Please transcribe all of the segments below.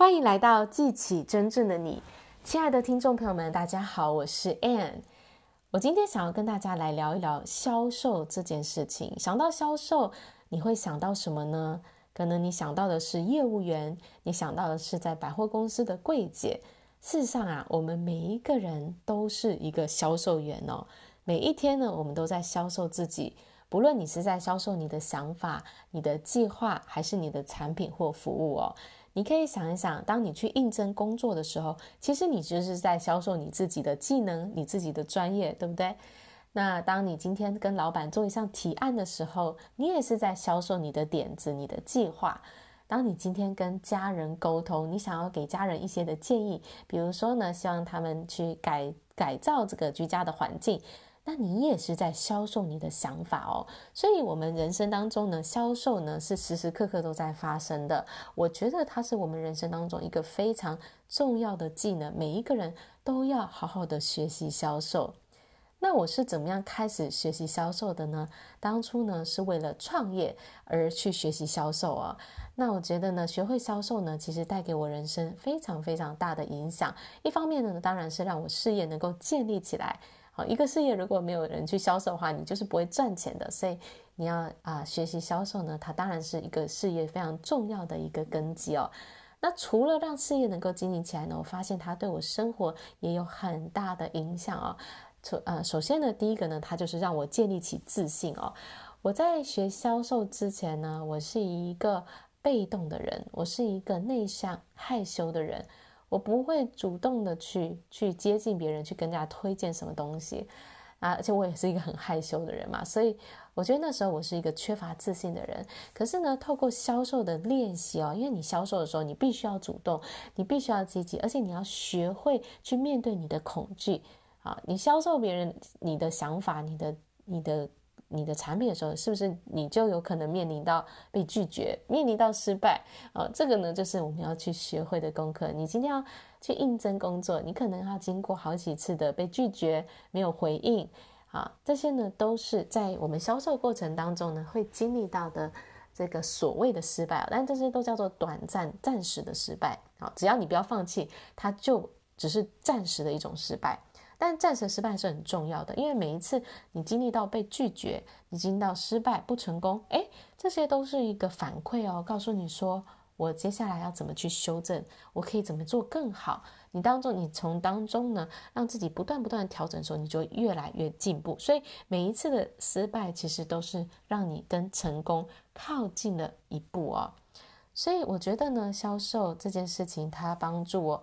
欢迎来到记起真正的你，亲爱的听众朋友们，大家好，我是 Ann。我今天想要跟大家来聊一聊销售这件事情。想到销售，你会想到什么呢？可能你想到的是业务员，你想到的是在百货公司的柜姐。事实上啊，我们每一个人都是一个销售员哦。每一天呢，我们都在销售自己。不论你是在销售你的想法、你的计划，还是你的产品或服务哦。你可以想一想，当你去应征工作的时候，其实你就是在销售你自己的技能、你自己的专业，对不对？那当你今天跟老板做一项提案的时候，你也是在销售你的点子、你的计划。当你今天跟家人沟通，你想要给家人一些的建议，比如说呢，希望他们去改改造这个居家的环境。那你也是在销售你的想法哦，所以，我们人生当中呢，销售呢是时时刻刻都在发生的。我觉得它是我们人生当中一个非常重要的技能，每一个人都要好好的学习销售。那我是怎么样开始学习销售的呢？当初呢是为了创业而去学习销售啊。那我觉得呢，学会销售呢，其实带给我人生非常非常大的影响。一方面呢，当然是让我事业能够建立起来。一个事业如果没有人去销售的话，你就是不会赚钱的。所以你要啊、学习销售呢，它当然是一个事业非常重要的一个根基哦。那除了让事业能够经营起来呢，我发现它对我生活也有很大的影响哦。首呃，首先呢，第一个呢，它就是让我建立起自信哦。我在学销售之前呢，我是一个被动的人，我是一个内向害羞的人。我不会主动的去去接近别人，去跟人家推荐什么东西啊，而且我也是一个很害羞的人嘛，所以我觉得那时候我是一个缺乏自信的人。可是呢，透过销售的练习哦，因为你销售的时候，你必须要主动，你必须要积极，而且你要学会去面对你的恐惧啊。你销售别人你的想法，你的你的。你的产品的时候，是不是你就有可能面临到被拒绝，面临到失败啊？这个呢，就是我们要去学会的功课。你今天要去应征工作，你可能要经过好几次的被拒绝，没有回应啊，这些呢，都是在我们销售过程当中呢会经历到的这个所谓的失败，但这些都叫做短暂、暂时的失败啊。只要你不要放弃，它就只是暂时的一种失败。但暂时失败是很重要的，因为每一次你经历到被拒绝，你经历到失败不成功，诶，这些都是一个反馈哦，告诉你说我接下来要怎么去修正，我可以怎么做更好。你当中，你从当中呢，让自己不断不断的调整的时候，你就越来越进步。所以每一次的失败，其实都是让你跟成功靠近了一步哦。所以我觉得呢，销售这件事情，它帮助我。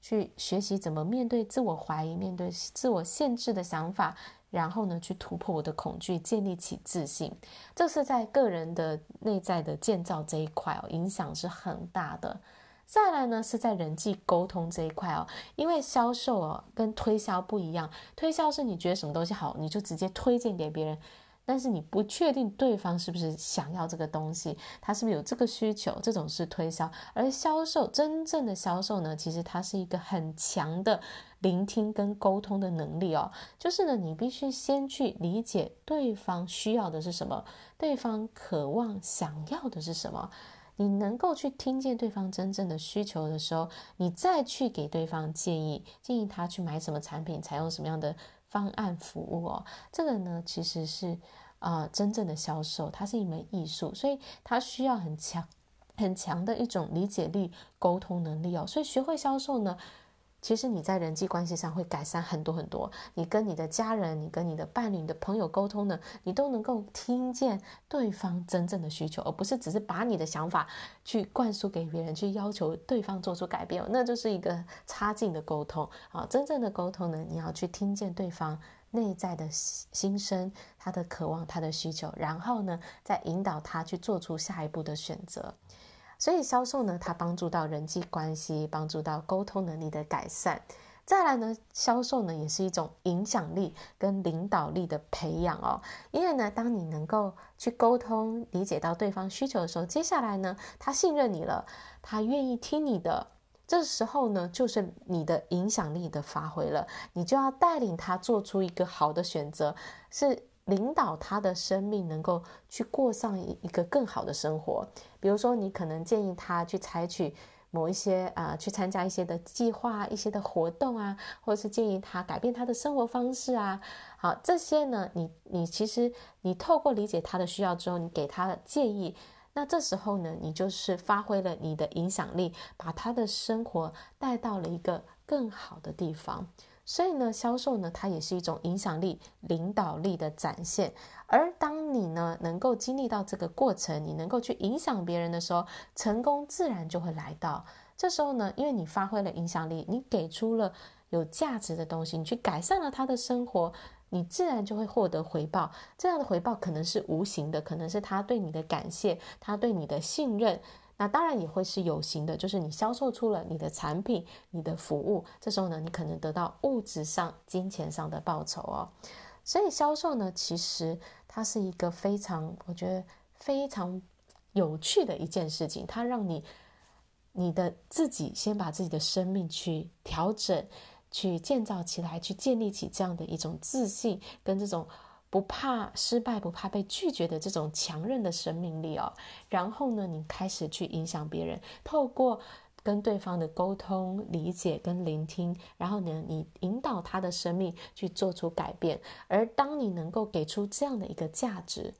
去学习怎么面对自我怀疑，面对自我限制的想法，然后呢，去突破我的恐惧，建立起自信。这是在个人的内在的建造这一块哦，影响是很大的。再来呢，是在人际沟通这一块哦，因为销售哦跟推销不一样，推销是你觉得什么东西好，你就直接推荐给别人。但是你不确定对方是不是想要这个东西，他是不是有这个需求，这种是推销。而销售，真正的销售呢，其实它是一个很强的聆听跟沟通的能力哦。就是呢，你必须先去理解对方需要的是什么，对方渴望想要的是什么。你能够去听见对方真正的需求的时候，你再去给对方建议，建议他去买什么产品，采用什么样的方案服务哦。这个呢，其实是。啊、真正的销售，它是一门艺术，所以它需要很强、很强的一种理解力、沟通能力哦。所以学会销售呢，其实你在人际关系上会改善很多很多。你跟你的家人、你跟你的伴侣、你的朋友沟通呢，你都能够听见对方真正的需求，而不是只是把你的想法去灌输给别人，去要求对方做出改变，那就是一个差劲的沟通啊。真正的沟通呢，你要去听见对方。内在的心声，他的渴望，他的需求，然后呢，再引导他去做出下一步的选择。所以销售呢，它帮助到人际关系，帮助到沟通能力的改善。再来呢，销售呢也是一种影响力跟领导力的培养哦。因为呢，当你能够去沟通、理解到对方需求的时候，接下来呢，他信任你了，他愿意听你的。这时候呢，就是你的影响力的发挥了，你就要带领他做出一个好的选择，是领导他的生命能够去过上一一个更好的生活。比如说，你可能建议他去采取某一些啊、去参加一些的计划、一些的活动啊，或者是建议他改变他的生活方式啊。好，这些呢，你你其实你透过理解他的需要之后，你给他的建议，那这时候呢，你就是发挥了你的影响力，把他的生活带到了一个更好的地方。所以呢，销售呢，它也是一种影响力、领导力的展现。而当你呢，能够经历到这个过程，你能够去影响别人的时候，成功自然就会来到。这时候呢，因为你发挥了影响力，你给出了有价值的东西，你去改善了他的生活，你自然就会获得回报。这样的回报可能是无形的，可能是他对你的感谢，他对你的信任。那当然也会是有形的，就是你销售出了你的产品、你的服务，这时候呢，你可能得到物质上、金钱上的报酬哦。所以销售呢，其实它是一个非常，我觉得非常有趣的一件事情。它让你你的自己先把自己的生命去调整、去建造起来，去建立起这样的一种自信跟这种。不怕失败，不怕被拒绝的这种强韧的生命力哦。然后呢，你开始去影响别人，透过跟对方的沟通、理解跟聆听，然后呢，你引导他的生命去做出改变。而当你能够给出这样的一个价值，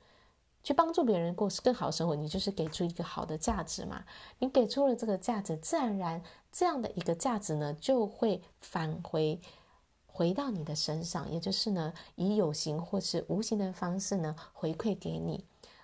去帮助别人过更好的生活，你就是给出一个好的价值嘛。你给出了这个价值，自然而然这样的一个价值呢，就会返回。回到你的身上，也就是呢，以有形或是无形的方式呢，回馈给你。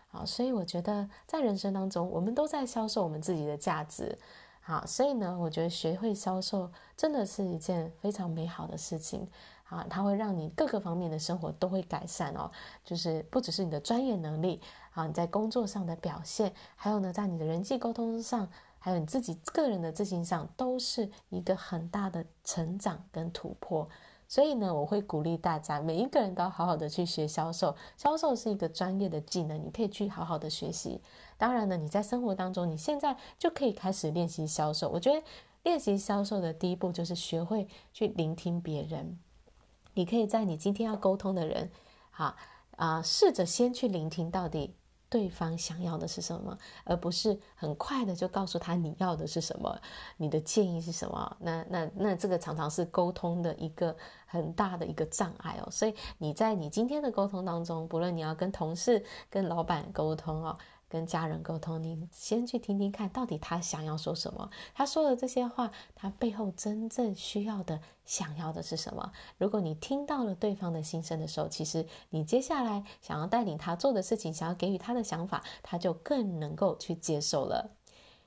好，所以我觉得在人生当中，我们都在销售我们自己的价值。好，所以呢，我觉得学会销售真的是一件非常美好的事情。啊，它会让你各个方面的生活都会改善哦。就是不只是你的专业能力啊，你在工作上的表现，还有呢，在你的人际沟通上，还有你自己个人的自信上，都是一个很大的成长跟突破。所以呢，我会鼓励大家，每一个人都要好好的去学销售。销售是一个专业的技能，你可以去好好的学习。当然呢，你在生活当中，你现在就可以开始练习销售。我觉得练习销售的第一步就是学会去聆听别人。你可以在你今天要沟通的人，好啊，试着先去聆听到底。对方想要的是什么，而不是很快的就告诉他你要的是什么，你的建议是什么？那那那这个常常是沟通的一个很大的一个障碍哦。所以你在你今天的沟通当中，不论你要跟同事、跟老板沟通哦。跟家人沟通，你先去听听看，到底他想要说什么？他说的这些话，他背后真正需要的、想要的是什么？如果你听到了对方的心声的时候，其实你接下来想要带领他做的事情，想要给予他的想法，他就更能够去接受了。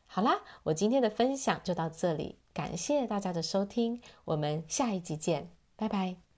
好啦，我今天的分享就到这里，感谢大家的收听，我们下一集见，拜拜。